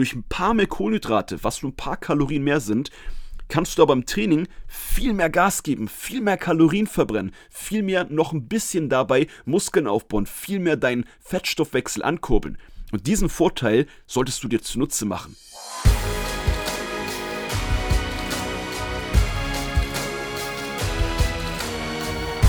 durch ein paar mehr Kohlenhydrate, was nur ein paar Kalorien mehr sind, kannst du aber im Training viel mehr Gas geben, viel mehr Kalorien verbrennen, viel mehr noch ein bisschen dabei Muskeln aufbauen, viel mehr deinen Fettstoffwechsel ankurbeln. Und diesen Vorteil solltest du dir zunutze machen.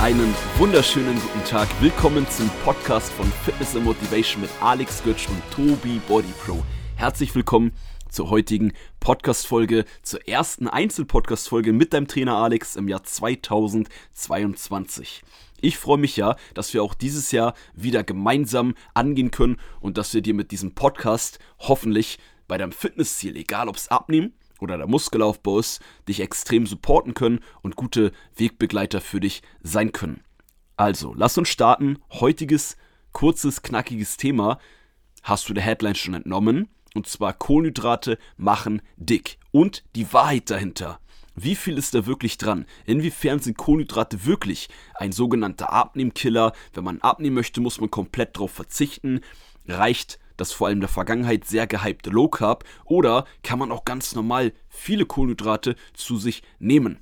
Einen wunderschönen guten Tag. Willkommen zum Podcast von Fitness and Motivation mit Alex Götsch und Tobi Body Pro. Herzlich willkommen zur heutigen Podcast-Folge, zur ersten Einzel-Podcast-Folge mit deinem Trainer Alex im Jahr 2022. Ich freue mich ja, dass wir auch dieses Jahr wieder gemeinsam angehen können und dass wir dir mit diesem Podcast hoffentlich bei deinem Fitnessziel, egal ob es abnehmen oder der Muskelaufbau ist, dich extrem supporten können und gute Wegbegleiter für dich sein können. Also, lass uns starten. Heutiges, kurzes, knackiges Thema. Hast du der Headline schon entnommen? Und zwar Kohlenhydrate machen dick. Und die Wahrheit dahinter. Wie viel ist da wirklich dran? Inwiefern sind Kohlenhydrate wirklich ein sogenannter Abnehmkiller? Wenn man abnehmen möchte, muss man komplett darauf verzichten. Reicht das vor allem in der Vergangenheit sehr gehypte Low Carb? Oder kann man auch ganz normal viele Kohlenhydrate zu sich nehmen?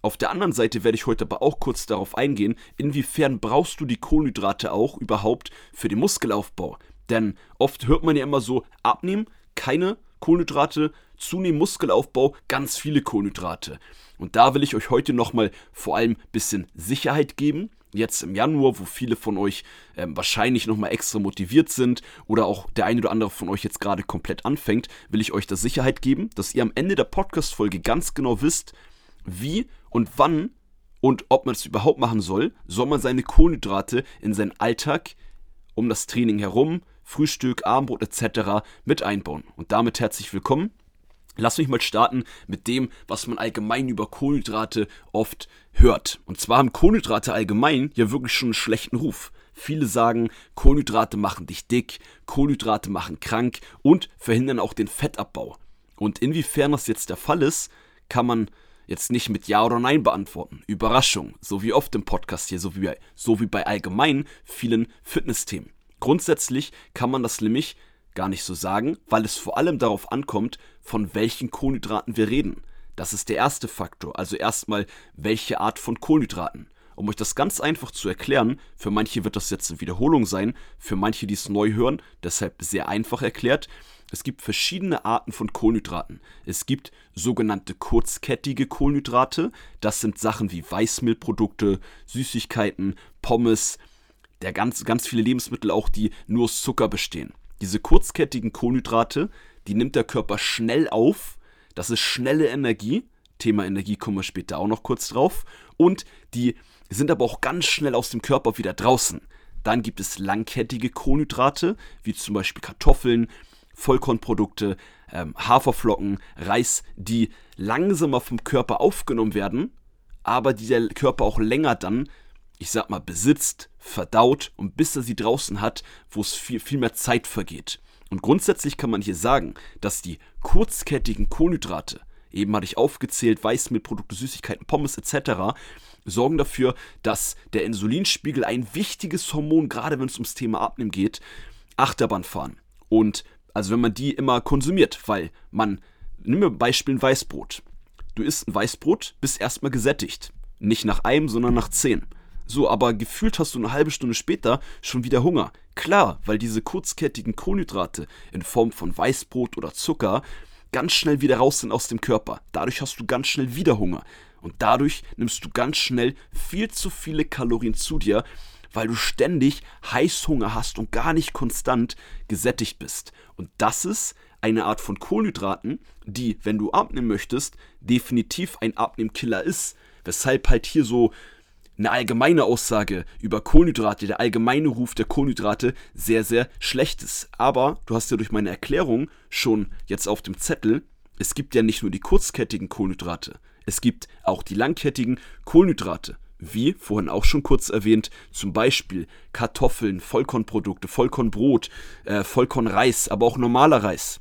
Auf der anderen Seite werde ich heute aber auch kurz darauf eingehen, inwiefern brauchst du die Kohlenhydrate auch überhaupt für den Muskelaufbau? Denn oft hört man ja immer so, abnehmen, keine Kohlenhydrate, zunehmen, Muskelaufbau, ganz viele Kohlenhydrate. Und da will ich euch heute nochmal vor allem ein bisschen Sicherheit geben. Jetzt im Januar, wo viele von euch ähm, wahrscheinlich nochmal extra motiviert sind oder auch der eine oder andere von euch jetzt gerade komplett anfängt, will ich euch da Sicherheit geben, dass ihr am Ende der Podcast-Folge ganz genau wisst, wie und wann und ob man es überhaupt machen soll, soll man seine Kohlenhydrate in seinen Alltag um das Training herum Frühstück, Abendbrot etc. mit einbauen. Und damit herzlich willkommen. Lass mich mal starten mit dem, was man allgemein über Kohlenhydrate oft hört. Und zwar haben Kohlenhydrate allgemein ja wirklich schon einen schlechten Ruf. Viele sagen, Kohlenhydrate machen dich dick, Kohlenhydrate machen krank und verhindern auch den Fettabbau. Und inwiefern das jetzt der Fall ist, kann man jetzt nicht mit Ja oder Nein beantworten. Überraschung, so wie oft im Podcast hier, so wie bei, so wie bei allgemein vielen Fitnessthemen. Grundsätzlich kann man das nämlich gar nicht so sagen, weil es vor allem darauf ankommt, von welchen Kohlenhydraten wir reden. Das ist der erste Faktor, also erstmal welche Art von Kohlenhydraten. Um euch das ganz einfach zu erklären, für manche wird das jetzt eine Wiederholung sein, für manche, die es neu hören, deshalb sehr einfach erklärt. Es gibt verschiedene Arten von Kohlenhydraten. Es gibt sogenannte kurzkettige Kohlenhydrate, das sind Sachen wie Weißmehlprodukte, Süßigkeiten, Pommes, der ganz, ganz viele Lebensmittel auch, die nur aus Zucker bestehen. Diese kurzkettigen Kohlenhydrate, die nimmt der Körper schnell auf. Das ist schnelle Energie. Thema Energie kommen wir später auch noch kurz drauf. Und die sind aber auch ganz schnell aus dem Körper wieder draußen. Dann gibt es langkettige Kohlenhydrate, wie zum Beispiel Kartoffeln, Vollkornprodukte, ähm, Haferflocken, Reis, die langsamer vom Körper aufgenommen werden, aber die der Körper auch länger dann ich sag mal, besitzt, verdaut und bis er sie draußen hat, wo es viel, viel mehr Zeit vergeht. Und grundsätzlich kann man hier sagen, dass die kurzkettigen Kohlenhydrate, eben hatte ich aufgezählt, Weißmehlprodukte, Süßigkeiten, Pommes etc., sorgen dafür, dass der Insulinspiegel, ein wichtiges Hormon, gerade wenn es ums Thema Abnehmen geht, Achterbahn fahren. Und also wenn man die immer konsumiert, weil man, nimm mir Beispiel ein Weißbrot. Du isst ein Weißbrot, bist erstmal gesättigt. Nicht nach einem, sondern nach zehn. So, aber gefühlt hast du eine halbe Stunde später schon wieder Hunger. Klar, weil diese kurzkettigen Kohlenhydrate in Form von Weißbrot oder Zucker ganz schnell wieder raus sind aus dem Körper. Dadurch hast du ganz schnell wieder Hunger. Und dadurch nimmst du ganz schnell viel zu viele Kalorien zu dir, weil du ständig Heißhunger hast und gar nicht konstant gesättigt bist. Und das ist eine Art von Kohlenhydraten, die, wenn du abnehmen möchtest, definitiv ein Abnehmkiller ist. Weshalb halt hier so eine allgemeine Aussage über Kohlenhydrate, der allgemeine Ruf der Kohlenhydrate sehr, sehr schlecht ist. Aber du hast ja durch meine Erklärung schon jetzt auf dem Zettel, es gibt ja nicht nur die kurzkettigen Kohlenhydrate, es gibt auch die langkettigen Kohlenhydrate. Wie vorhin auch schon kurz erwähnt, zum Beispiel Kartoffeln, Vollkornprodukte, Vollkornbrot, äh, Vollkornreis, aber auch normaler Reis.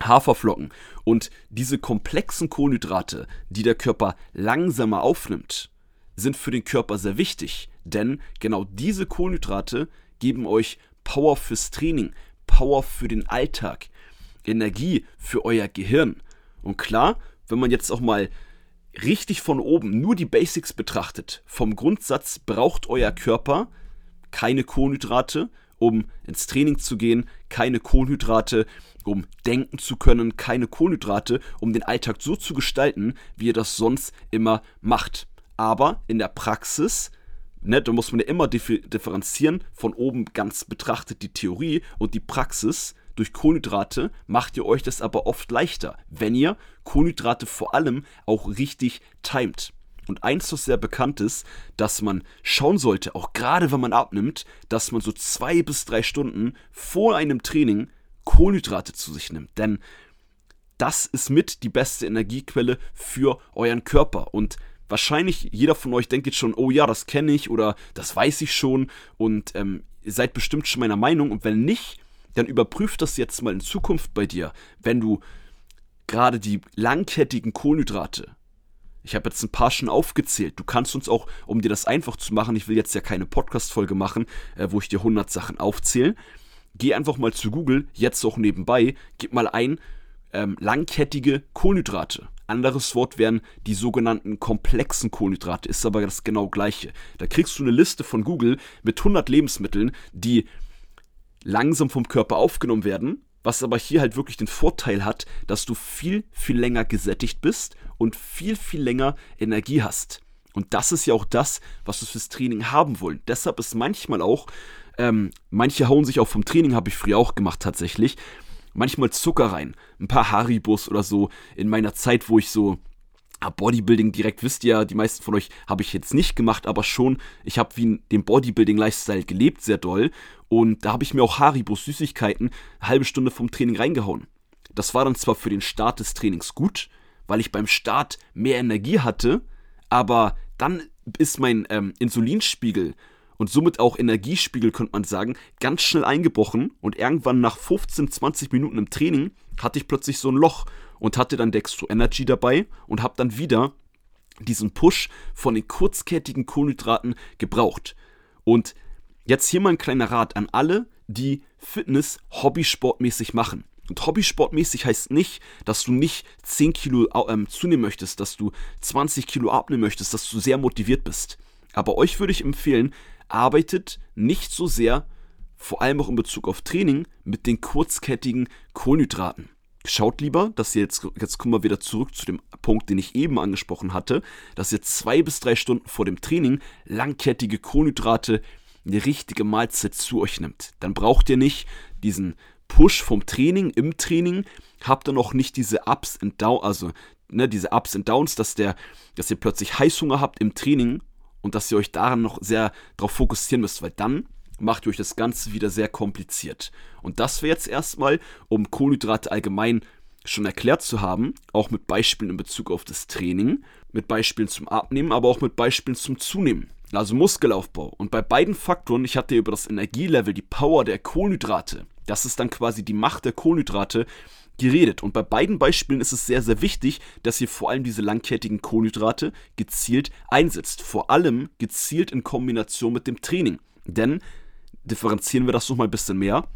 Haferflocken und diese komplexen Kohlenhydrate, die der Körper langsamer aufnimmt, sind für den Körper sehr wichtig, denn genau diese Kohlenhydrate geben euch Power fürs Training, Power für den Alltag. Energie für euer Gehirn. Und klar, wenn man jetzt auch mal richtig von oben nur die Basics betrachtet, vom Grundsatz braucht euer Körper keine Kohlenhydrate, um ins Training zu gehen, keine Kohlenhydrate, um denken zu können, keine Kohlenhydrate, um den Alltag so zu gestalten, wie ihr das sonst immer macht. Aber in der Praxis, ne, da muss man ja immer differenzieren, von oben ganz betrachtet die Theorie und die Praxis. Durch Kohlenhydrate macht ihr euch das aber oft leichter, wenn ihr Kohlenhydrate vor allem auch richtig timet. Und eins, was sehr bekannt ist, dass man schauen sollte, auch gerade wenn man abnimmt, dass man so zwei bis drei Stunden vor einem Training Kohlenhydrate zu sich nimmt. Denn das ist mit die beste Energiequelle für euren Körper. Und wahrscheinlich jeder von euch denkt jetzt schon, oh ja, das kenne ich oder das weiß ich schon und ähm, ihr seid bestimmt schon meiner Meinung. Und wenn nicht, dann überprüft das jetzt mal in Zukunft bei dir, wenn du gerade die langkettigen Kohlenhydrate ich habe jetzt ein paar schon aufgezählt. Du kannst uns auch, um dir das einfach zu machen, ich will jetzt ja keine Podcast-Folge machen, äh, wo ich dir 100 Sachen aufzähle. Geh einfach mal zu Google, jetzt auch nebenbei, gib mal ein, ähm, langkettige Kohlenhydrate. Anderes Wort wären die sogenannten komplexen Kohlenhydrate, ist aber das genau gleiche. Da kriegst du eine Liste von Google mit 100 Lebensmitteln, die langsam vom Körper aufgenommen werden was aber hier halt wirklich den Vorteil hat, dass du viel, viel länger gesättigt bist und viel, viel länger Energie hast. Und das ist ja auch das, was wir fürs Training haben wollen. Deshalb ist manchmal auch, ähm, manche hauen sich auch vom Training, habe ich früher auch gemacht tatsächlich, manchmal Zucker rein. Ein paar Haribus oder so in meiner Zeit, wo ich so Bodybuilding direkt wisst ihr, die meisten von euch habe ich jetzt nicht gemacht, aber schon, ich habe wie den Bodybuilding-Lifestyle gelebt, sehr doll. Und da habe ich mir auch Haribos Süßigkeiten eine halbe Stunde vom Training reingehauen. Das war dann zwar für den Start des Trainings gut, weil ich beim Start mehr Energie hatte, aber dann ist mein ähm, Insulinspiegel und somit auch Energiespiegel, könnte man sagen, ganz schnell eingebrochen und irgendwann nach 15, 20 Minuten im Training hatte ich plötzlich so ein Loch und hatte dann Dextro Energy dabei und habe dann wieder diesen Push von den kurzkettigen Kohlenhydraten gebraucht. Und jetzt hier mal ein kleiner Rat an alle, die Fitness hobbysportmäßig machen. Und hobbysportmäßig heißt nicht, dass du nicht 10 Kilo ähm, zunehmen möchtest, dass du 20 Kilo abnehmen möchtest, dass du sehr motiviert bist. Aber euch würde ich empfehlen, arbeitet nicht so sehr, vor allem auch in Bezug auf Training, mit den kurzkettigen Kohlenhydraten. Schaut lieber, dass ihr jetzt, jetzt kommen wir wieder zurück zu dem Punkt, den ich eben angesprochen hatte, dass ihr zwei bis drei Stunden vor dem Training langkettige Kohlenhydrate, eine richtige Mahlzeit zu euch nimmt. Dann braucht ihr nicht diesen Push vom Training im Training, habt dann auch nicht diese Ups und Downs, also ne, diese Ups und Downs, dass der, dass ihr plötzlich Heißhunger habt im Training und dass ihr euch daran noch sehr darauf fokussieren müsst, weil dann macht ihr euch das Ganze wieder sehr kompliziert. Und das wäre jetzt erstmal, um Kohlenhydrate allgemein schon erklärt zu haben, auch mit Beispielen in Bezug auf das Training, mit Beispielen zum Abnehmen, aber auch mit Beispielen zum Zunehmen. Also Muskelaufbau. Und bei beiden Faktoren, ich hatte über das Energielevel, die Power der Kohlenhydrate, das ist dann quasi die Macht der Kohlenhydrate, geredet. Und bei beiden Beispielen ist es sehr, sehr wichtig, dass ihr vor allem diese langkettigen Kohlenhydrate gezielt einsetzt. Vor allem gezielt in Kombination mit dem Training. Denn differenzieren wir das noch mal ein bisschen mehr.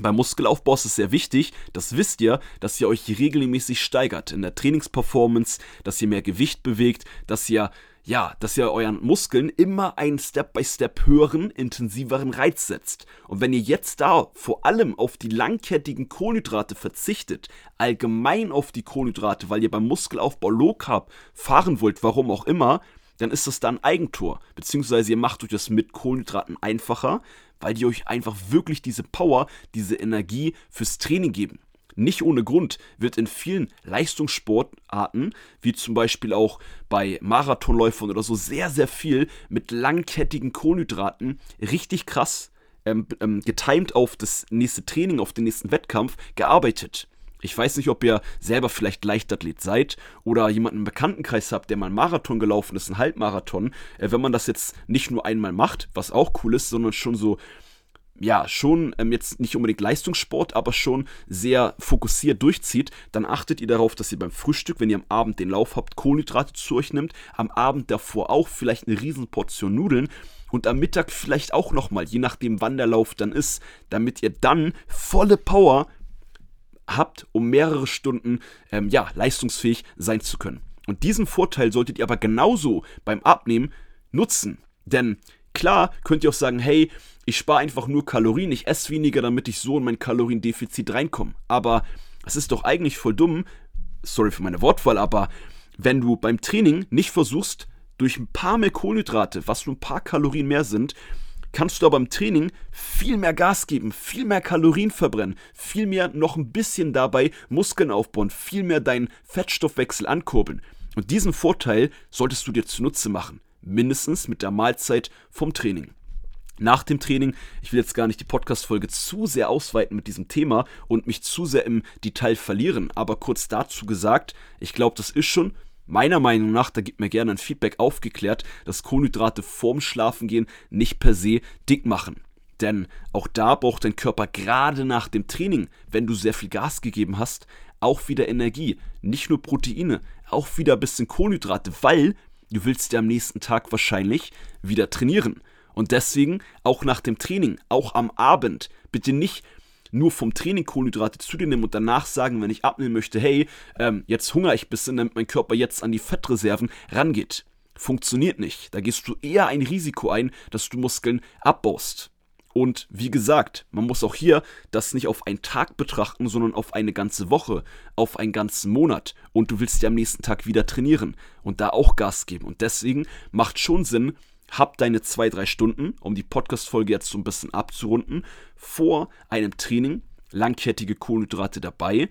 Beim Muskelaufbau ist es sehr wichtig, das wisst ihr, dass ihr euch regelmäßig steigert in der Trainingsperformance, dass ihr mehr Gewicht bewegt, dass ihr ja, dass ihr euren Muskeln immer einen Step-by-Step höheren, intensiveren Reiz setzt. Und wenn ihr jetzt da vor allem auf die langkettigen Kohlenhydrate verzichtet, allgemein auf die Kohlenhydrate, weil ihr beim Muskelaufbau Low Carb fahren wollt, warum auch immer, dann ist das dann Eigentor. Beziehungsweise ihr macht euch das mit Kohlenhydraten einfacher, weil die euch einfach wirklich diese Power, diese Energie fürs Training geben. Nicht ohne Grund wird in vielen Leistungssportarten, wie zum Beispiel auch bei Marathonläufern oder so, sehr, sehr viel mit langkettigen Kohlenhydraten richtig krass ähm, ähm, getimed auf das nächste Training, auf den nächsten Wettkampf gearbeitet. Ich weiß nicht, ob ihr selber vielleicht Leichtathlet seid oder jemanden im Bekanntenkreis habt, der mal einen Marathon gelaufen ist, einen Halbmarathon. Äh, wenn man das jetzt nicht nur einmal macht, was auch cool ist, sondern schon so ja, schon ähm, jetzt nicht unbedingt Leistungssport, aber schon sehr fokussiert durchzieht, dann achtet ihr darauf, dass ihr beim Frühstück, wenn ihr am Abend den Lauf habt, Kohlenhydrate zu euch nimmt, am Abend davor auch vielleicht eine Riesenportion Nudeln und am Mittag vielleicht auch nochmal, je nachdem wann der Lauf dann ist, damit ihr dann volle Power habt, um mehrere Stunden ähm, ja, leistungsfähig sein zu können. Und diesen Vorteil solltet ihr aber genauso beim Abnehmen nutzen. Denn klar könnt ihr auch sagen, hey, ich spare einfach nur Kalorien, ich esse weniger, damit ich so in mein Kaloriendefizit reinkomme. Aber es ist doch eigentlich voll dumm, sorry für meine Wortwahl, aber wenn du beim Training nicht versuchst, durch ein paar mehr Kohlenhydrate, was nur ein paar Kalorien mehr sind, kannst du aber im Training viel mehr Gas geben, viel mehr Kalorien verbrennen, viel mehr noch ein bisschen dabei Muskeln aufbauen, viel mehr deinen Fettstoffwechsel ankurbeln. Und diesen Vorteil solltest du dir zunutze machen, mindestens mit der Mahlzeit vom Training. Nach dem Training, ich will jetzt gar nicht die Podcast-Folge zu sehr ausweiten mit diesem Thema und mich zu sehr im Detail verlieren, aber kurz dazu gesagt, ich glaube, das ist schon meiner Meinung nach, da gibt mir gerne ein Feedback aufgeklärt, dass Kohlenhydrate vorm Schlafengehen nicht per se dick machen. Denn auch da braucht dein Körper gerade nach dem Training, wenn du sehr viel Gas gegeben hast, auch wieder Energie. Nicht nur Proteine, auch wieder ein bisschen Kohlenhydrate, weil du willst ja am nächsten Tag wahrscheinlich wieder trainieren. Und deswegen auch nach dem Training, auch am Abend, bitte nicht nur vom Training Kohlenhydrate zu dir nehmen und danach sagen, wenn ich abnehmen möchte, hey, ähm, jetzt hungere ich ein bisschen, damit mein Körper jetzt an die Fettreserven rangeht. Funktioniert nicht. Da gehst du eher ein Risiko ein, dass du Muskeln abbaust. Und wie gesagt, man muss auch hier das nicht auf einen Tag betrachten, sondern auf eine ganze Woche, auf einen ganzen Monat. Und du willst ja am nächsten Tag wieder trainieren und da auch Gas geben. Und deswegen macht schon Sinn, hab deine zwei, drei Stunden, um die Podcast-Folge jetzt so ein bisschen abzurunden, vor einem Training langkettige Kohlenhydrate dabei.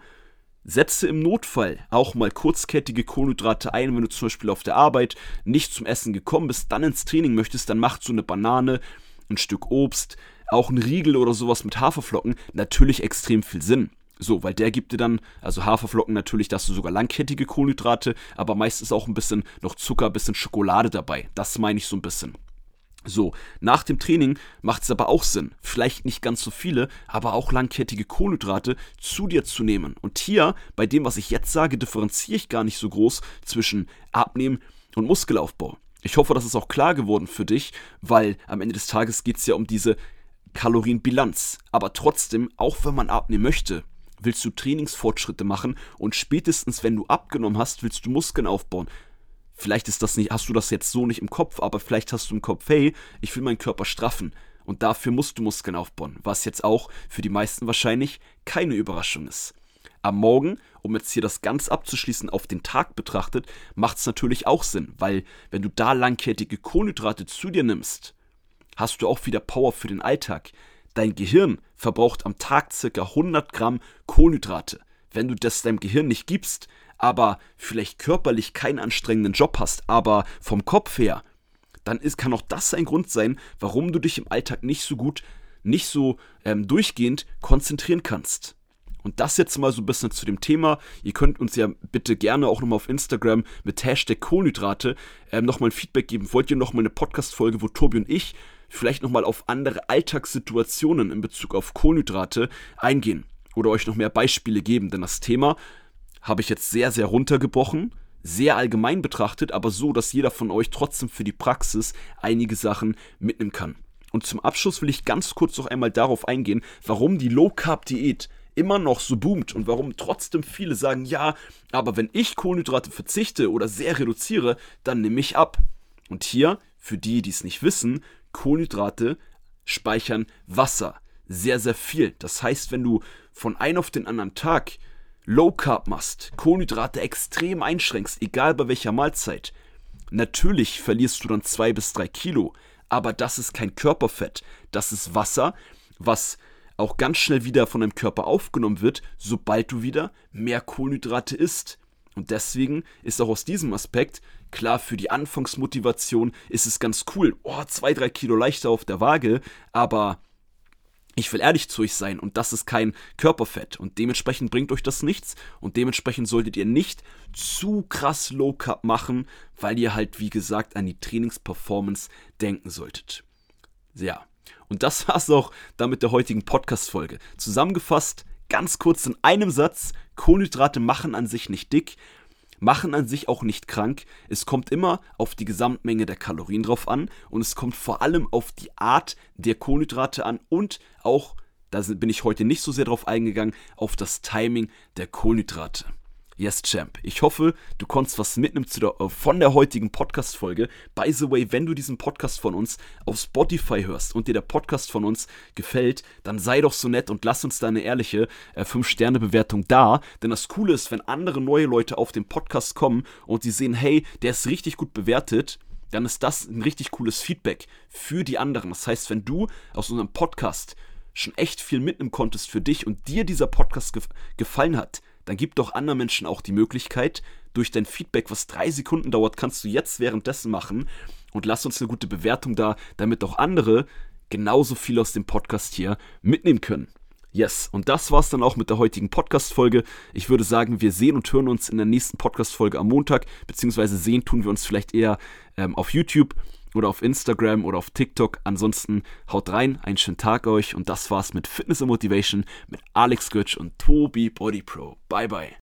Setze im Notfall auch mal kurzkettige Kohlenhydrate ein, wenn du zum Beispiel auf der Arbeit nicht zum Essen gekommen bist, dann ins Training möchtest, dann macht so eine Banane, ein Stück Obst, auch ein Riegel oder sowas mit Haferflocken natürlich extrem viel Sinn. So, weil der gibt dir dann, also Haferflocken natürlich, dass du sogar langkettige Kohlenhydrate, aber meistens auch ein bisschen noch Zucker, ein bisschen Schokolade dabei. Das meine ich so ein bisschen. So, nach dem Training macht es aber auch Sinn, vielleicht nicht ganz so viele, aber auch langkettige Kohlenhydrate zu dir zu nehmen. Und hier, bei dem, was ich jetzt sage, differenziere ich gar nicht so groß zwischen Abnehmen und Muskelaufbau. Ich hoffe, das ist auch klar geworden für dich, weil am Ende des Tages geht es ja um diese Kalorienbilanz. Aber trotzdem, auch wenn man abnehmen möchte, willst du Trainingsfortschritte machen und spätestens, wenn du abgenommen hast, willst du Muskeln aufbauen. Vielleicht ist das nicht, hast du das jetzt so nicht im Kopf, aber vielleicht hast du im Kopf, hey, ich will meinen Körper straffen und dafür musst du Muskeln aufbauen, was jetzt auch für die meisten wahrscheinlich keine Überraschung ist. Am Morgen, um jetzt hier das ganz abzuschließen, auf den Tag betrachtet, macht es natürlich auch Sinn, weil wenn du da langkettige Kohlenhydrate zu dir nimmst, hast du auch wieder Power für den Alltag. Dein Gehirn verbraucht am Tag ca. 100 Gramm Kohlenhydrate. Wenn du das deinem Gehirn nicht gibst, aber vielleicht körperlich keinen anstrengenden Job hast, aber vom Kopf her, dann ist, kann auch das ein Grund sein, warum du dich im Alltag nicht so gut, nicht so ähm, durchgehend konzentrieren kannst. Und das jetzt mal so ein bisschen zu dem Thema. Ihr könnt uns ja bitte gerne auch nochmal auf Instagram mit Hashtag Kohlenhydrate ähm, nochmal ein Feedback geben. Wollt ihr nochmal eine Podcast-Folge, wo Tobi und ich vielleicht nochmal auf andere Alltagssituationen in Bezug auf Kohlenhydrate eingehen oder euch noch mehr Beispiele geben, denn das Thema habe ich jetzt sehr, sehr runtergebrochen, sehr allgemein betrachtet, aber so, dass jeder von euch trotzdem für die Praxis einige Sachen mitnehmen kann. Und zum Abschluss will ich ganz kurz noch einmal darauf eingehen, warum die Low Carb Diät immer noch so boomt und warum trotzdem viele sagen, ja, aber wenn ich Kohlenhydrate verzichte oder sehr reduziere, dann nehme ich ab. Und hier, für die, die es nicht wissen, Kohlenhydrate speichern Wasser. Sehr, sehr viel. Das heißt, wenn du von einem auf den anderen Tag Low Carb machst, Kohlenhydrate extrem einschränkst, egal bei welcher Mahlzeit, natürlich verlierst du dann zwei bis drei Kilo. Aber das ist kein Körperfett. Das ist Wasser, was auch ganz schnell wieder von deinem Körper aufgenommen wird, sobald du wieder mehr Kohlenhydrate isst. Und deswegen ist auch aus diesem Aspekt Klar, für die Anfangsmotivation ist es ganz cool. Oh, zwei, drei Kilo leichter auf der Waage, aber ich will ehrlich zu euch sein und das ist kein Körperfett und dementsprechend bringt euch das nichts und dementsprechend solltet ihr nicht zu krass Low Carb machen, weil ihr halt wie gesagt an die Trainingsperformance denken solltet. Ja, und das war's auch damit der heutigen Podcast Folge. Zusammengefasst, ganz kurz in einem Satz, Kohlenhydrate machen an sich nicht dick, machen an sich auch nicht krank. Es kommt immer auf die Gesamtmenge der Kalorien drauf an und es kommt vor allem auf die Art der Kohlenhydrate an und auch da bin ich heute nicht so sehr drauf eingegangen, auf das Timing der Kohlenhydrate. Yes, Champ. Ich hoffe, du konntest was mitnehmen der, äh, von der heutigen Podcast-Folge. By the way, wenn du diesen Podcast von uns auf Spotify hörst und dir der Podcast von uns gefällt, dann sei doch so nett und lass uns da eine ehrliche äh, 5-Sterne-Bewertung da. Denn das Coole ist, wenn andere neue Leute auf den Podcast kommen und sie sehen, hey, der ist richtig gut bewertet, dann ist das ein richtig cooles Feedback für die anderen. Das heißt, wenn du aus unserem Podcast schon echt viel mitnehmen konntest für dich und dir dieser Podcast gef gefallen hat, dann gib doch anderen Menschen auch die Möglichkeit, durch dein Feedback, was drei Sekunden dauert, kannst du jetzt währenddessen machen und lass uns eine gute Bewertung da, damit auch andere genauso viel aus dem Podcast hier mitnehmen können. Yes, und das war's dann auch mit der heutigen Podcast-Folge. Ich würde sagen, wir sehen und hören uns in der nächsten Podcast-Folge am Montag, beziehungsweise sehen tun wir uns vielleicht eher ähm, auf YouTube oder auf Instagram oder auf TikTok. Ansonsten haut rein, einen schönen Tag euch und das war's mit Fitness and Motivation mit Alex Götsch und Tobi Body Pro. Bye bye.